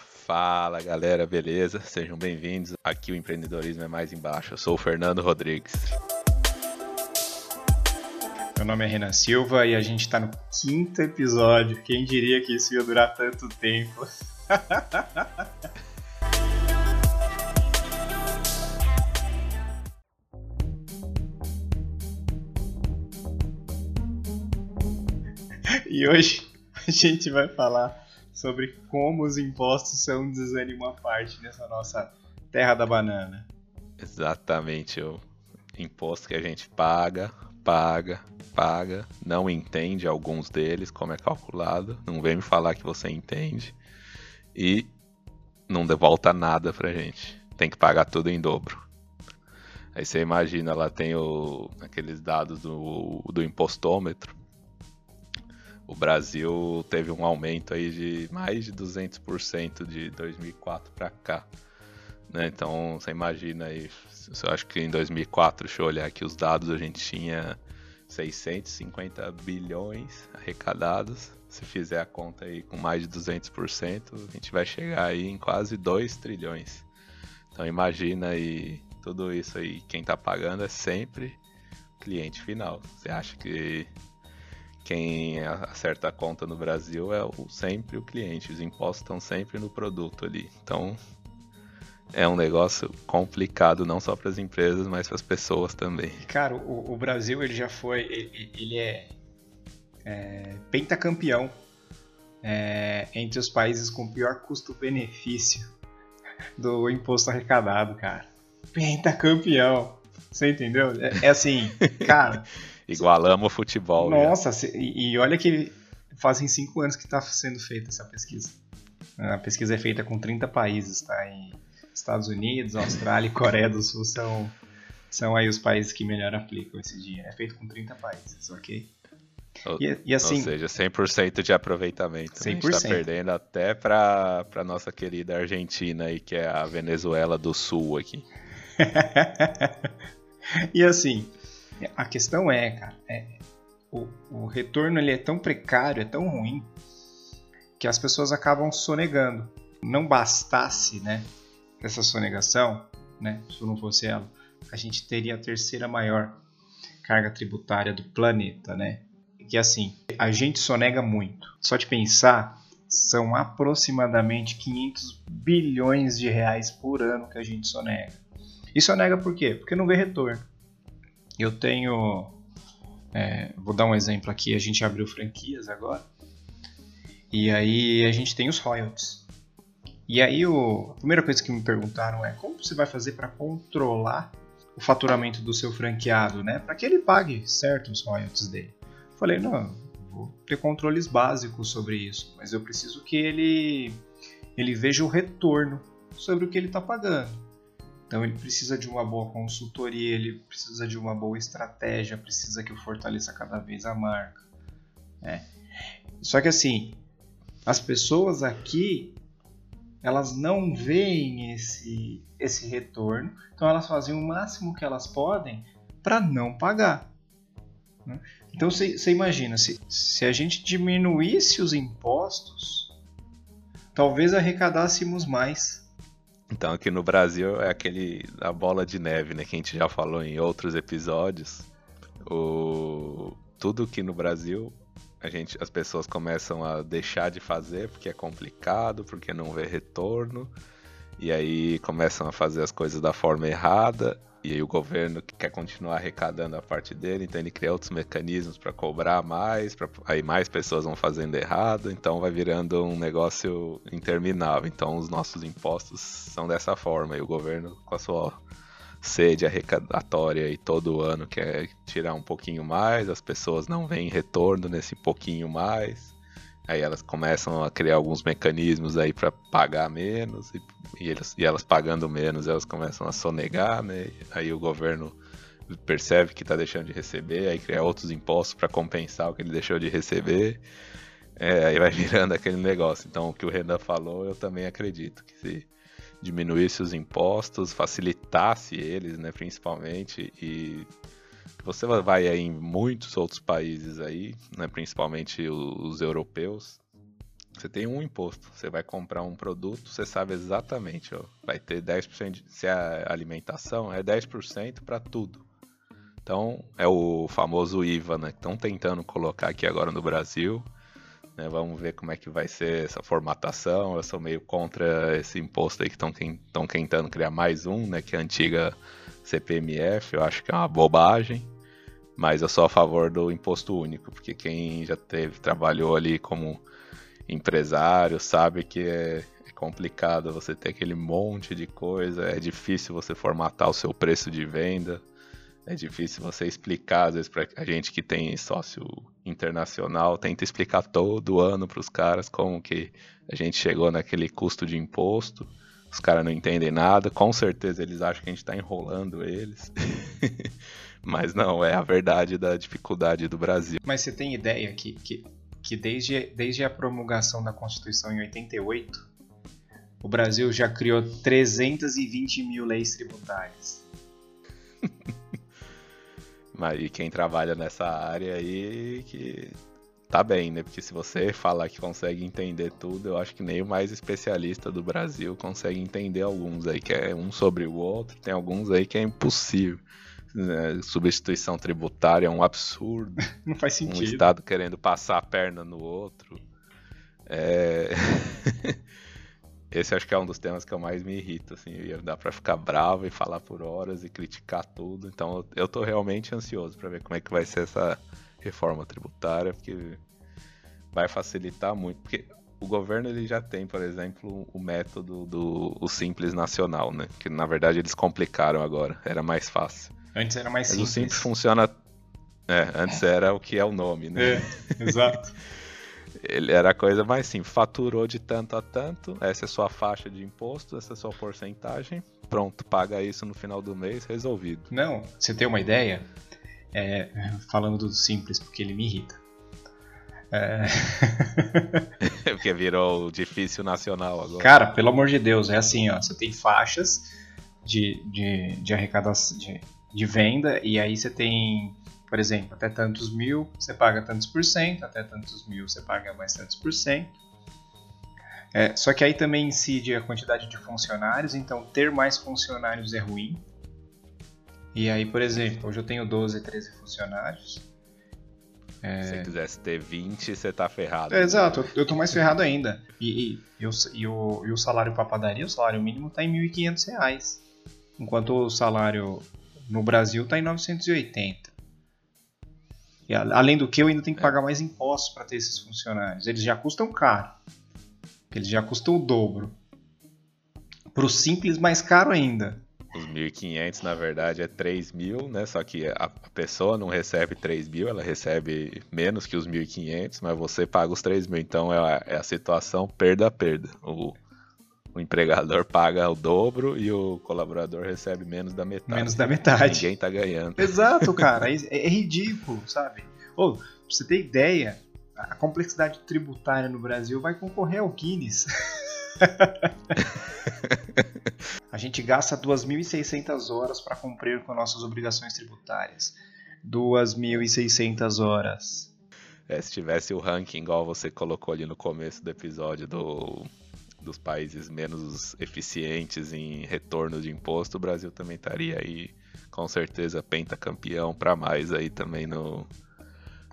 Fala galera, beleza? Sejam bem-vindos. Aqui o empreendedorismo é mais embaixo. Eu sou o Fernando Rodrigues. Meu nome é Renan Silva e a gente está no quinto episódio. Quem diria que isso ia durar tanto tempo? e hoje a gente vai falar sobre como os impostos são um à parte nessa nossa terra da banana. Exatamente, o imposto que a gente paga, paga, paga, não entende alguns deles como é calculado, não vem me falar que você entende e não devolta nada pra gente. Tem que pagar tudo em dobro. Aí você imagina, lá tem o, aqueles dados do, do impostômetro o Brasil teve um aumento aí de mais de 200% de 2004 para cá. Né? Então, você imagina aí, eu acho que em 2004, deixa eu olhar aqui os dados, a gente tinha 650 bilhões arrecadados. Se fizer a conta aí com mais de 200%, a gente vai chegar aí em quase 2 trilhões. Então imagina aí tudo isso aí, quem está pagando é sempre cliente final. Você acha que quem acerta a conta no Brasil é o, sempre o cliente. Os impostos estão sempre no produto ali. Então é um negócio complicado não só para as empresas, mas para as pessoas também. Cara, o, o, Brasil ele já foi, ele, ele é, é pentacampeão é, entre os países com pior custo-benefício do imposto arrecadado, cara. Pentacampeão. Você entendeu? É, é assim, cara. Igualamos o futebol. Nossa, e, e olha que fazem cinco anos que está sendo feita essa pesquisa. A pesquisa é feita com 30 países, tá? Em Estados Unidos, Austrália e Coreia do Sul são, são aí os países que melhor aplicam esse dia. É feito com 30 países, ok? Ou, e, e assim, ou seja, 100% de aproveitamento. 100%. Né? A gente está perdendo até para a nossa querida Argentina, aí, que é a Venezuela do Sul aqui. e assim, a questão é, cara, é, o, o retorno ele é tão precário, é tão ruim, que as pessoas acabam sonegando. Não bastasse, né, essa sonegação, né, se não fosse ela, a gente teria a terceira maior carga tributária do planeta, né? Que assim, a gente sonega muito. Só de pensar, são aproximadamente 500 bilhões de reais por ano que a gente sonega. E sonega por quê? Porque não vê retorno. Eu tenho. É, vou dar um exemplo aqui. A gente abriu franquias agora. E aí a gente tem os royalties. E aí o, a primeira coisa que me perguntaram é como você vai fazer para controlar o faturamento do seu franqueado, né? Para que ele pague certo os royalties dele. Falei, não, vou ter controles básicos sobre isso, mas eu preciso que ele ele veja o retorno sobre o que ele está pagando. Então ele precisa de uma boa consultoria, ele precisa de uma boa estratégia, precisa que eu fortaleça cada vez a marca. Né? Só que assim, as pessoas aqui elas não veem esse, esse retorno, então elas fazem o máximo que elas podem para não pagar. Né? Então você imagina, se, se a gente diminuísse os impostos, talvez arrecadássemos mais. Então aqui no Brasil é aquele a bola de neve, né, que a gente já falou em outros episódios. O tudo que no Brasil a gente as pessoas começam a deixar de fazer porque é complicado, porque não vê retorno. E aí começam a fazer as coisas da forma errada e aí o governo quer continuar arrecadando a parte dele, então ele cria outros mecanismos para cobrar mais, pra, aí mais pessoas vão fazendo errado, então vai virando um negócio interminável. Então os nossos impostos são dessa forma, e o governo com a sua sede arrecadatória e todo ano quer tirar um pouquinho mais, as pessoas não veem retorno nesse pouquinho mais. Aí elas começam a criar alguns mecanismos aí para pagar menos e, e, eles, e elas pagando menos, elas começam a sonegar, né? Aí o governo percebe que está deixando de receber, aí cria outros impostos para compensar o que ele deixou de receber. É, aí vai virando aquele negócio. Então, o que o Renan falou, eu também acredito que se diminuísse os impostos, facilitasse eles, né, principalmente, e você vai aí em muitos outros países aí, né, principalmente os, europeus, Você tem um imposto. Você vai comprar um produto, você sabe exatamente, ó, vai ter 10%. De, se é alimentação, é 10% para tudo. Então, é o famoso IVA, né? Que estão tentando colocar aqui agora no Brasil. Né? Vamos ver como é que vai ser essa formatação. Eu sou meio contra esse imposto aí que estão tentando criar mais um, né? Que é a antiga CPMF. Eu acho que é uma bobagem. Mas eu sou a favor do imposto único, porque quem já teve, trabalhou ali como empresário sabe que é, é complicado você ter aquele monte de coisa, é difícil você formatar o seu preço de venda. É difícil você explicar, às vezes, para a gente que tem sócio internacional, tenta explicar todo ano para os caras como que a gente chegou naquele custo de imposto. Os caras não entendem nada, com certeza eles acham que a gente está enrolando eles. Mas não, é a verdade da dificuldade do Brasil. Mas você tem ideia que, que, que desde, desde a promulgação da Constituição em 88, o Brasil já criou 320 mil leis tributárias. Mas e quem trabalha nessa área aí que tá bem, né? Porque se você falar que consegue entender tudo, eu acho que nem o mais especialista do Brasil consegue entender alguns aí, que é um sobre o outro, tem alguns aí que é impossível. Né? Substituição tributária é um absurdo. Não faz sentido. Um Estado querendo passar a perna no outro. É... Esse acho que é um dos temas que eu mais me irrito, assim, dá para ficar bravo e falar por horas e criticar tudo. Então eu tô realmente ansioso para ver como é que vai ser essa reforma tributária, porque vai facilitar muito, porque o governo ele já tem, por exemplo, o método do o simples nacional, né? Que na verdade eles complicaram agora, era mais fácil. Antes era mais Mas simples. O simples funciona é, antes era o que é o nome, né? É, exato. Ele era a coisa mais simples. Faturou de tanto a tanto, essa é sua faixa de imposto, essa é sua porcentagem. Pronto, paga isso no final do mês, resolvido. Não, você tem uma ideia? É, falando do simples, porque ele me irrita. É... porque virou o difícil nacional agora. Cara, pelo amor de Deus, é assim, ó. Você tem faixas de, de, de arrecadação de, de venda, e aí você tem por exemplo, até tantos mil você paga tantos por cento, até tantos mil você paga mais tantos por cento. É, só que aí também incide a quantidade de funcionários, então ter mais funcionários é ruim. E aí, por exemplo, hoje eu tenho 12, 13 funcionários. É... Se você quisesse ter 20, você tá ferrado. É, exato, eu tô mais ferrado ainda. E, e, e, o, e, o, e o salário para padaria, o salário mínimo tá em R$ 1.500. Enquanto o salário no Brasil tá em 980. E, além do que, eu ainda tenho que pagar mais impostos para ter esses funcionários. Eles já custam caro. Eles já custam o dobro. Para o simples, mais caro ainda. Os 1.500, na verdade, é 3.000, né? Só que a pessoa não recebe 3.000, ela recebe menos que os 1.500, mas você paga os 3.000. Então é a, é a situação perda-perda. O, o empregador paga o dobro e o colaborador recebe menos da metade. Menos da metade. Ninguém tá ganhando. Exato, cara. É, é ridículo, sabe? Ô, pra você ter ideia, a complexidade tributária no Brasil vai concorrer ao Guinness. a gente gasta 2.600 horas para cumprir com nossas obrigações tributárias. 2.600 horas. É, se tivesse o ranking igual você colocou ali no começo do episódio do dos países menos eficientes em retorno de imposto, o Brasil também estaria aí com certeza pentacampeão para mais aí também no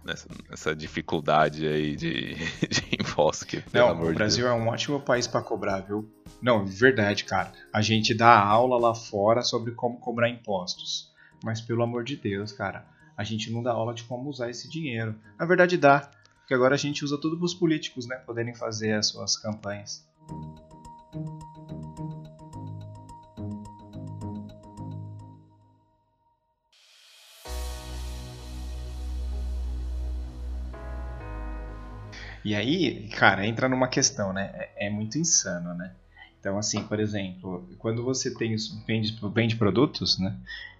nessa, nessa dificuldade aí de, de imposto que Não, o Brasil Deus. é um ótimo país para cobrar, viu? Não, verdade, cara. A gente dá aula lá fora sobre como cobrar impostos. Mas pelo amor de Deus, cara, a gente não dá aula de como usar esse dinheiro. Na verdade dá, porque agora a gente usa tudo para os políticos, né, poderem fazer as suas campanhas. E aí, cara, entra numa questão, né? É, é, muito insano, né? Então, assim, por exemplo, quando você tem vende, vende produtos, né?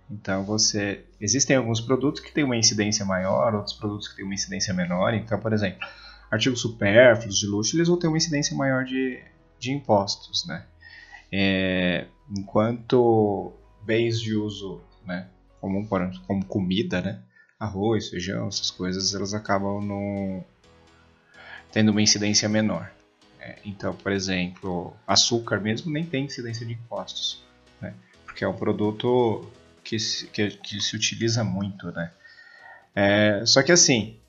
Então você. Existem alguns produtos que têm uma incidência maior, outros produtos que têm uma incidência menor. Então, por exemplo, artigos supérfluos de luxo, eles vão ter uma incidência maior de, de impostos, né? É, enquanto bens de uso né, comum, como comida, né, arroz, feijão, essas coisas, elas acabam no, tendo uma incidência menor. É, então, por exemplo, açúcar mesmo nem tem incidência de impostos, né? porque é um produto que se, que, que se utiliza muito, né? É, só que assim,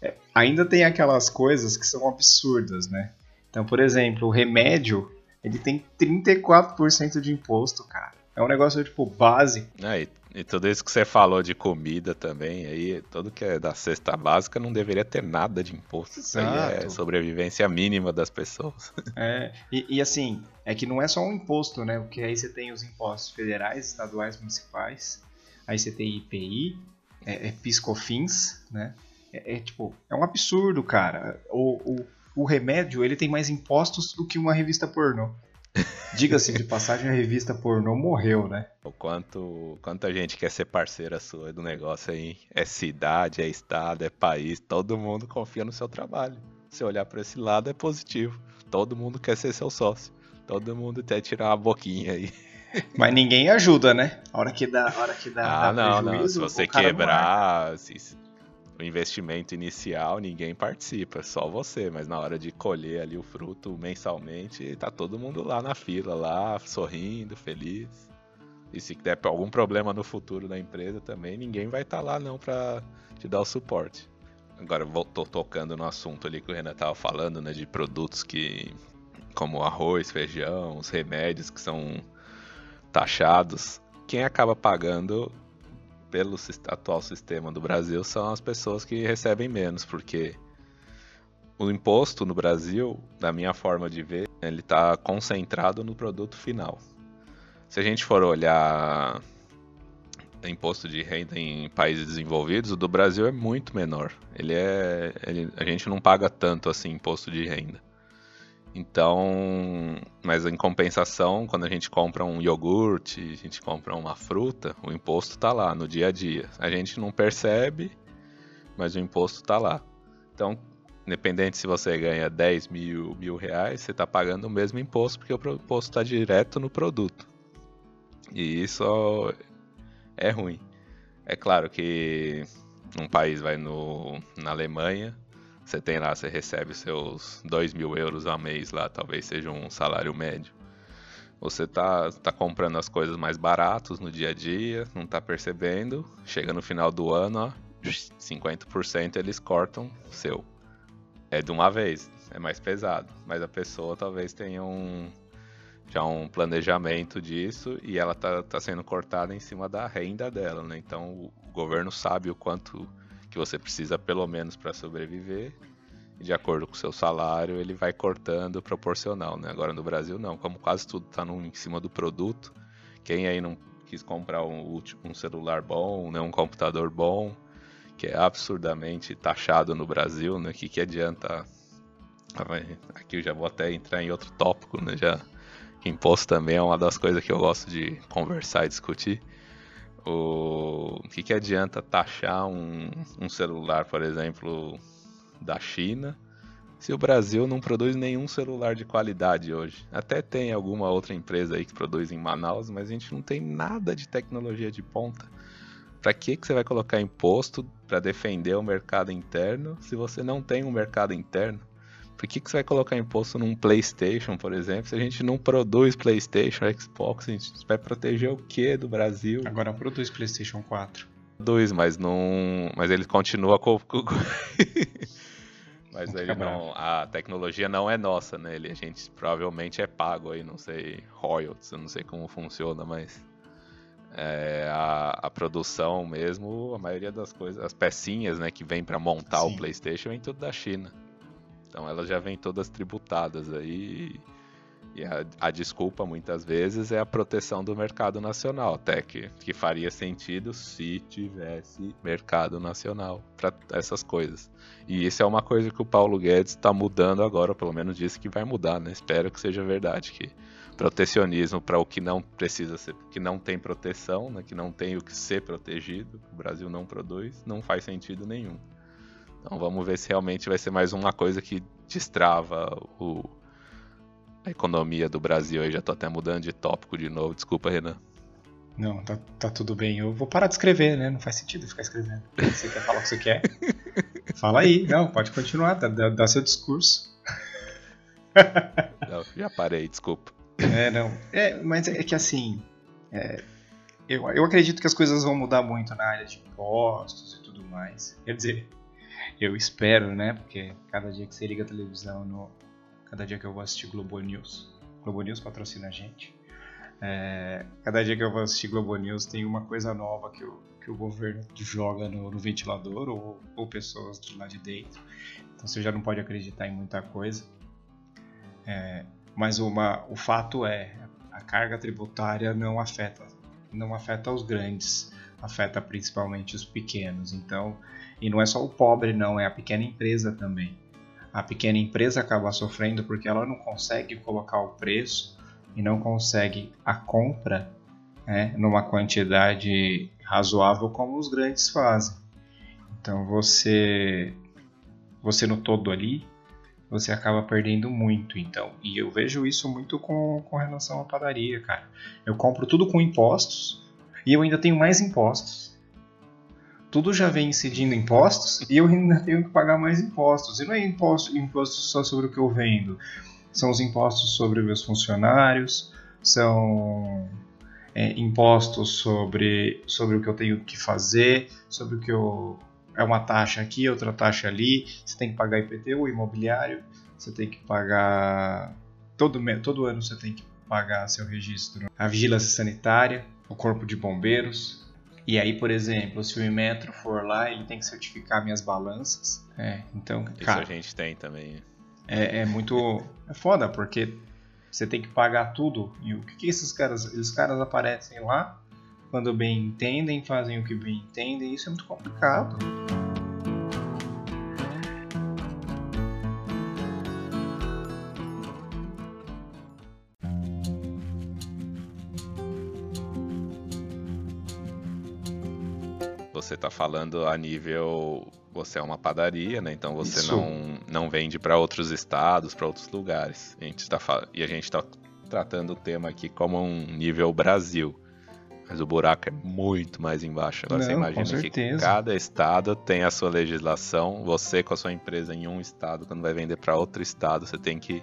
é, ainda tem aquelas coisas que são absurdas, né? Então, por exemplo, o remédio, ele tem 34% de imposto, cara. É um negócio, tipo, básico. É, e, e, tudo isso que você falou de comida também, aí, tudo que é da cesta básica não deveria ter nada de imposto. Isso aí é sobrevivência mínima das pessoas. É, e, e, assim, é que não é só um imposto, né? Porque aí você tem os impostos federais, estaduais, municipais, aí você tem IPI, é, é piscofins, né? É, é, tipo, é um absurdo, cara. O, o, o remédio, ele tem mais impostos do que uma revista pornô. Diga-se de passagem, a revista pornô morreu, né? O quanto, quanto a gente quer ser parceira sua do negócio aí. É cidade, é estado, é país, todo mundo confia no seu trabalho. Se olhar para esse lado é positivo. Todo mundo quer ser seu sócio. Todo mundo quer tirar uma boquinha aí. Mas ninguém ajuda, né? A hora que dá, a hora que dá, ah, dá não, não. Se você quebrar, se, o investimento inicial, ninguém participa, só você. Mas na hora de colher ali o fruto mensalmente, tá todo mundo lá na fila, lá, sorrindo, feliz. E se der algum problema no futuro da empresa também, ninguém vai estar tá lá não para te dar o suporte. Agora, tô tocando no assunto ali que o Renan tava falando, né, de produtos que como arroz, feijão, os remédios que são taxados. Quem acaba pagando pelo atual sistema do Brasil são as pessoas que recebem menos, porque o imposto no Brasil, da minha forma de ver, ele está concentrado no produto final. Se a gente for olhar imposto de renda em países desenvolvidos, o do Brasil é muito menor. Ele é, ele, a gente não paga tanto assim imposto de renda. Então, mas em compensação, quando a gente compra um iogurte, a gente compra uma fruta, o imposto está lá no dia a dia. A gente não percebe, mas o imposto está lá. Então, independente se você ganha 10 mil, mil reais, você está pagando o mesmo imposto, porque o imposto está direto no produto. E isso é ruim. É claro que um país vai no, na Alemanha, você tem lá, você recebe seus 2 mil euros a mês lá, talvez seja um salário médio. Você tá, tá comprando as coisas mais baratos no dia a dia, não tá percebendo. Chega no final do ano, ó, 50% eles cortam seu. É de uma vez, é mais pesado. Mas a pessoa talvez tenha um, já um planejamento disso e ela tá, tá sendo cortada em cima da renda dela, né? Então o governo sabe o quanto que você precisa pelo menos para sobreviver. E de acordo com o seu salário, ele vai cortando proporcional, né? Agora no Brasil não, como quase tudo está em cima do produto. Quem aí não quis comprar um, um celular bom, né, um computador bom, que é absurdamente taxado no Brasil, né? Que que adianta? Aqui eu já vou até entrar em outro tópico, né? Já imposto também é uma das coisas que eu gosto de conversar e discutir. O, que, que adianta taxar um, um celular, por exemplo, da China, se o Brasil não produz nenhum celular de qualidade hoje? Até tem alguma outra empresa aí que produz em Manaus, mas a gente não tem nada de tecnologia de ponta. Para que, que você vai colocar imposto para defender o mercado interno se você não tem um mercado interno? Por que, que você vai colocar imposto num PlayStation, por exemplo, se a gente não produz PlayStation, Xbox? A gente vai proteger o que do Brasil? Agora produz PlayStation 4. Produz, mas não. Mas ele continua com. mas ele não. A tecnologia não é nossa, né? Ele, a gente provavelmente é pago aí, não sei, royalties, eu não sei como funciona, mas. É, a, a, produção mesmo, a maioria das coisas, as pecinhas né, que vem para montar Sim. o PlayStation vem tudo da China. Então elas já vêm todas tributadas aí. E a, a, desculpa muitas vezes é a proteção do mercado nacional, até que, que faria sentido se tivesse mercado nacional para essas coisas. E isso é uma coisa que o Paulo Guedes está mudando agora, pelo menos disse que vai mudar, né? Espero que seja verdade, que protecionismo para o que não precisa ser, que não tem proteção, né? que não tem o que ser protegido, o Brasil não produz, não faz sentido nenhum. Então vamos ver se realmente vai ser mais uma coisa que destrava o, a economia do Brasil. Aí já tô até mudando de tópico de novo. Desculpa, Renan. Não, tá, tá tudo bem. Eu vou parar de escrever, né? Não faz sentido ficar escrevendo. Você quer falar o que você quer? Fala aí. Não, pode continuar. Dá, dá seu discurso. não, já parei, desculpa. É, não. É, mas é que assim. É, eu, eu acredito que as coisas vão mudar muito na área de impostos e tudo mais. Quer dizer, eu espero, né? Porque cada dia que você liga a televisão, no, cada dia que eu vou assistir Globo News, Globo News patrocina a gente. É, cada dia que eu vou assistir Globo News tem uma coisa nova que o, que o governo joga no, no ventilador ou, ou, pessoas de lá de dentro. Então você já não pode acreditar em muita coisa. É, mas uma, o fato é, a carga tributária não afeta, não afeta os grandes, afeta principalmente os pequenos. Então, e não é só o pobre não, é a pequena empresa também. A pequena empresa acaba sofrendo porque ela não consegue colocar o preço e não consegue a compra né, numa quantidade razoável como os grandes fazem. Então você você no todo ali você acaba perdendo muito. Então, e eu vejo isso muito com, com relação à padaria, cara. Eu compro tudo com impostos e eu ainda tenho mais impostos. Tudo já vem incidindo impostos e eu ainda tenho que pagar mais impostos. E não é imposto, imposto só sobre o que eu vendo, são os impostos sobre meus funcionários, são é, impostos sobre, sobre o que eu tenho que fazer, sobre o que eu é uma taxa aqui, outra taxa ali, você tem que pagar IPTU, imobiliário, você tem que pagar. Todo, todo ano você tem que pagar seu registro. A vigilância sanitária, o corpo de bombeiros. E aí, por exemplo, se o Imetro for lá, ele tem que certificar minhas balanças. É, então, cara, Isso a gente tem também. É, é muito. É foda, porque você tem que pagar tudo. E o que, que esses caras. Esses caras aparecem lá quando bem entendem, fazem o que bem entendem, isso é muito complicado. Você está falando a nível. Você é uma padaria, né? Então você não, não vende para outros estados, para outros lugares. A gente tá, e a gente está tratando o tema aqui como um nível Brasil. Mas o buraco é muito mais embaixo. Agora Não, você imagina que cada estado tem a sua legislação. Você com a sua empresa em um estado, quando vai vender para outro estado, você tem que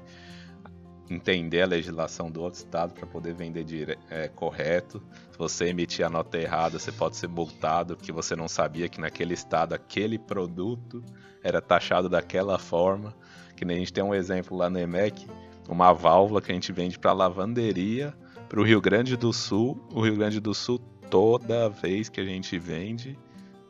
entender a legislação do outro estado para poder vender dire... é, correto. Se você emitir a nota errada, você pode ser multado porque você não sabia que naquele estado aquele produto era taxado daquela forma. Que nem a gente tem um exemplo lá no EMEC, uma válvula que a gente vende para lavanderia para o Rio Grande do Sul. O Rio Grande do Sul, toda vez que a gente vende,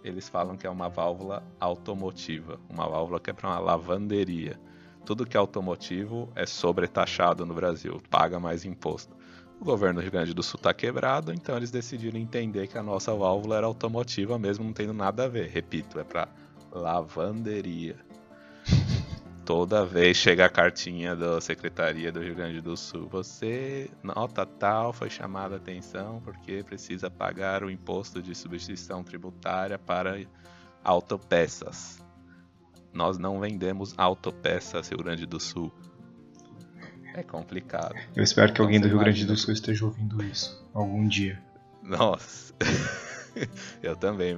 eles falam que é uma válvula automotiva, uma válvula que é para uma lavanderia. Tudo que é automotivo é sobretaxado no Brasil, paga mais imposto. O governo do Rio Grande do Sul está quebrado, então eles decidiram entender que a nossa válvula era automotiva mesmo, não tendo nada a ver. Repito, é para lavanderia. Toda vez chega a cartinha da Secretaria do Rio Grande do Sul, você, nota tal, foi chamada a atenção porque precisa pagar o imposto de substituição tributária para autopeças. Nós não vendemos autopeças Rio Grande do Sul. É complicado. Eu espero que então, alguém do Rio Grande do Sul esteja ouvindo isso algum dia. Nossa. Eu também,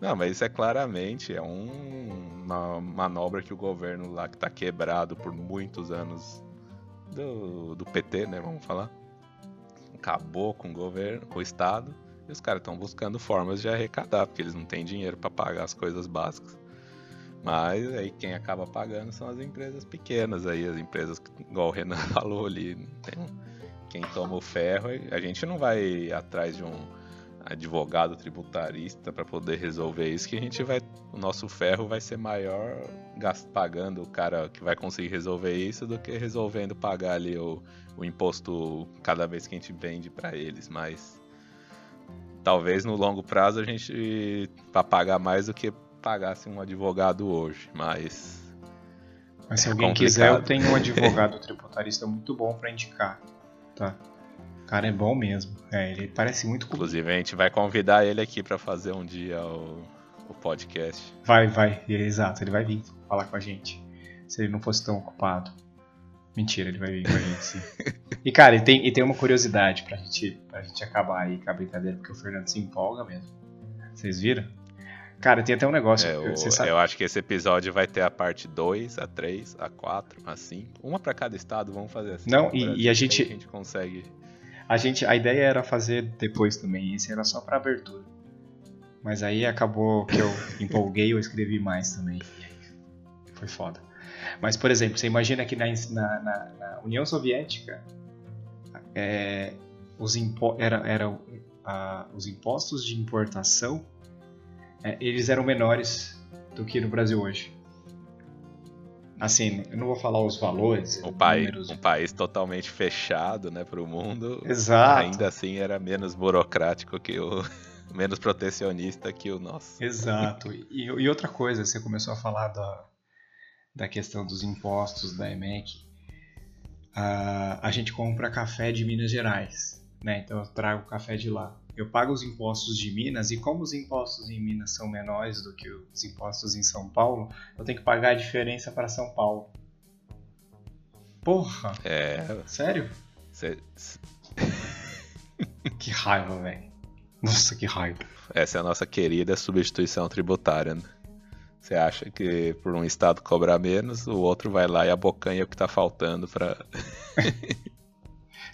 não, mas isso é claramente é um, uma manobra que o governo lá que está quebrado por muitos anos do, do PT, né? Vamos falar. Acabou com o governo, com o Estado, e os caras estão buscando formas de arrecadar, porque eles não têm dinheiro para pagar as coisas básicas. Mas aí quem acaba pagando são as empresas pequenas aí, as empresas igual o Renan falou ali. Quem toma o ferro, a gente não vai atrás de um advogado tributarista para poder resolver isso, que a gente vai, o nosso ferro vai ser maior gasto, pagando o cara que vai conseguir resolver isso do que resolvendo pagar ali o, o imposto cada vez que a gente vende para eles, mas talvez no longo prazo a gente para pagar mais do que pagasse um advogado hoje, mas mas se é alguém complicado. quiser, eu tenho um advogado tributarista muito bom para indicar, tá? O cara é bom mesmo. É, ele parece muito Inclusive, a gente vai convidar ele aqui para fazer um dia o, o podcast. Vai, vai. Exato, ele vai vir falar com a gente. Se ele não fosse tão ocupado. Mentira, ele vai vir com a gente sim. e cara, e tem, e tem uma curiosidade pra gente, pra gente acabar aí com a brincadeira, porque o Fernando se empolga mesmo. Vocês viram? Cara, tem até um negócio. É, o, sabe... Eu acho que esse episódio vai ter a parte 2, a 3, a 4, a 5. Uma para cada estado, vamos fazer assim. Não, e, e, a gente. A gente consegue. A, gente, a ideia era fazer depois também, esse era só pra abertura. Mas aí acabou que eu empolguei, eu escrevi mais também. Foi foda. Mas, por exemplo, você imagina que na, na, na, na União Soviética é, os, impo era, era, a, os impostos de importação é, eles eram menores do que no Brasil hoje. Assim, eu não vou falar os valores. Um, país, um país totalmente fechado né, para o mundo. Exato. Ainda assim era menos burocrático que o. menos protecionista que o nosso. Exato. E, e outra coisa, você começou a falar da, da questão dos impostos da EMEC. Uh, a gente compra café de Minas Gerais, né? Então eu trago café de lá eu pago os impostos de Minas e como os impostos em Minas são menores do que os impostos em São Paulo, eu tenho que pagar a diferença para São Paulo. Porra! É. Sério? Cê... que raiva, velho. Nossa, que raiva. Essa é a nossa querida substituição tributária, né? Você acha que por um estado cobrar menos, o outro vai lá e abocanha o que tá faltando para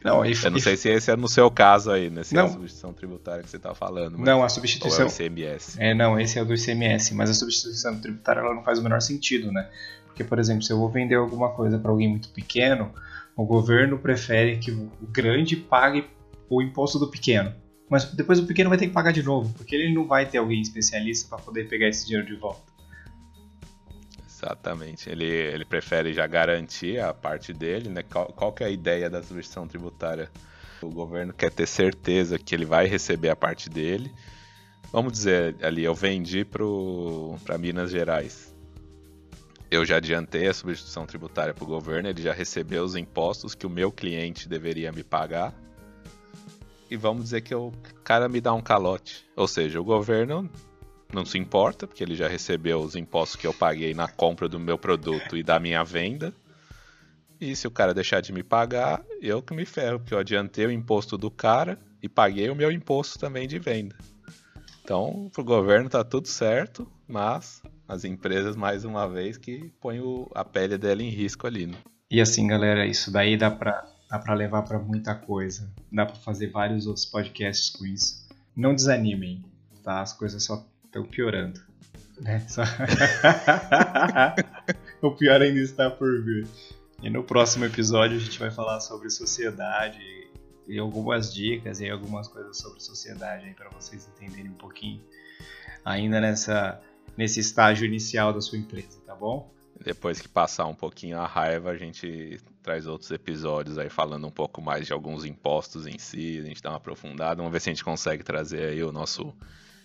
Não, eu não sei se esse é no seu caso aí, né? Se não. é a substituição tributária que você está falando. não, a substituição. Ou é o ICMS. É, não, esse é o do ICMS, mas a substituição tributária ela não faz o menor sentido, né? Porque, por exemplo, se eu vou vender alguma coisa para alguém muito pequeno, o governo prefere que o grande pague o imposto do pequeno. Mas depois o pequeno vai ter que pagar de novo, porque ele não vai ter alguém especialista para poder pegar esse dinheiro de volta. Exatamente. Ele, ele prefere já garantir a parte dele, né? Qual, qual que é a ideia da substituição tributária? O governo quer ter certeza que ele vai receber a parte dele. Vamos dizer ali, eu vendi para Minas Gerais. Eu já adiantei a substituição tributária para o governo, ele já recebeu os impostos que o meu cliente deveria me pagar. E vamos dizer que o cara me dá um calote. Ou seja, o governo não se importa, porque ele já recebeu os impostos que eu paguei na compra do meu produto e da minha venda. E se o cara deixar de me pagar, eu que me ferro, porque eu adiantei o imposto do cara e paguei o meu imposto também de venda. Então, pro governo tá tudo certo, mas as empresas, mais uma vez, que põem o, a pele dela em risco ali. Né? E assim, galera, isso daí dá pra, dá pra levar para muita coisa. Dá para fazer vários outros podcasts com isso. Não desanimem, tá? As coisas só estão piorando. Né? Só... o pior ainda está por vir. E no próximo episódio a gente vai falar sobre sociedade e algumas dicas e algumas coisas sobre sociedade para vocês entenderem um pouquinho ainda nessa nesse estágio inicial da sua empresa, tá bom? Depois que passar um pouquinho a raiva, a gente traz outros episódios aí falando um pouco mais de alguns impostos em si, a gente dá uma aprofundada, vamos ver se a gente consegue trazer aí o nosso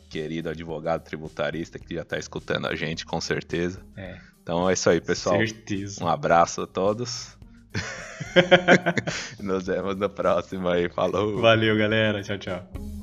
querido advogado tributarista que já está escutando a gente, com certeza. É. Então é isso aí, pessoal. Certeza. Um abraço a todos. Nos vemos no próximo aí. Falou. Valeu, galera. Tchau, tchau.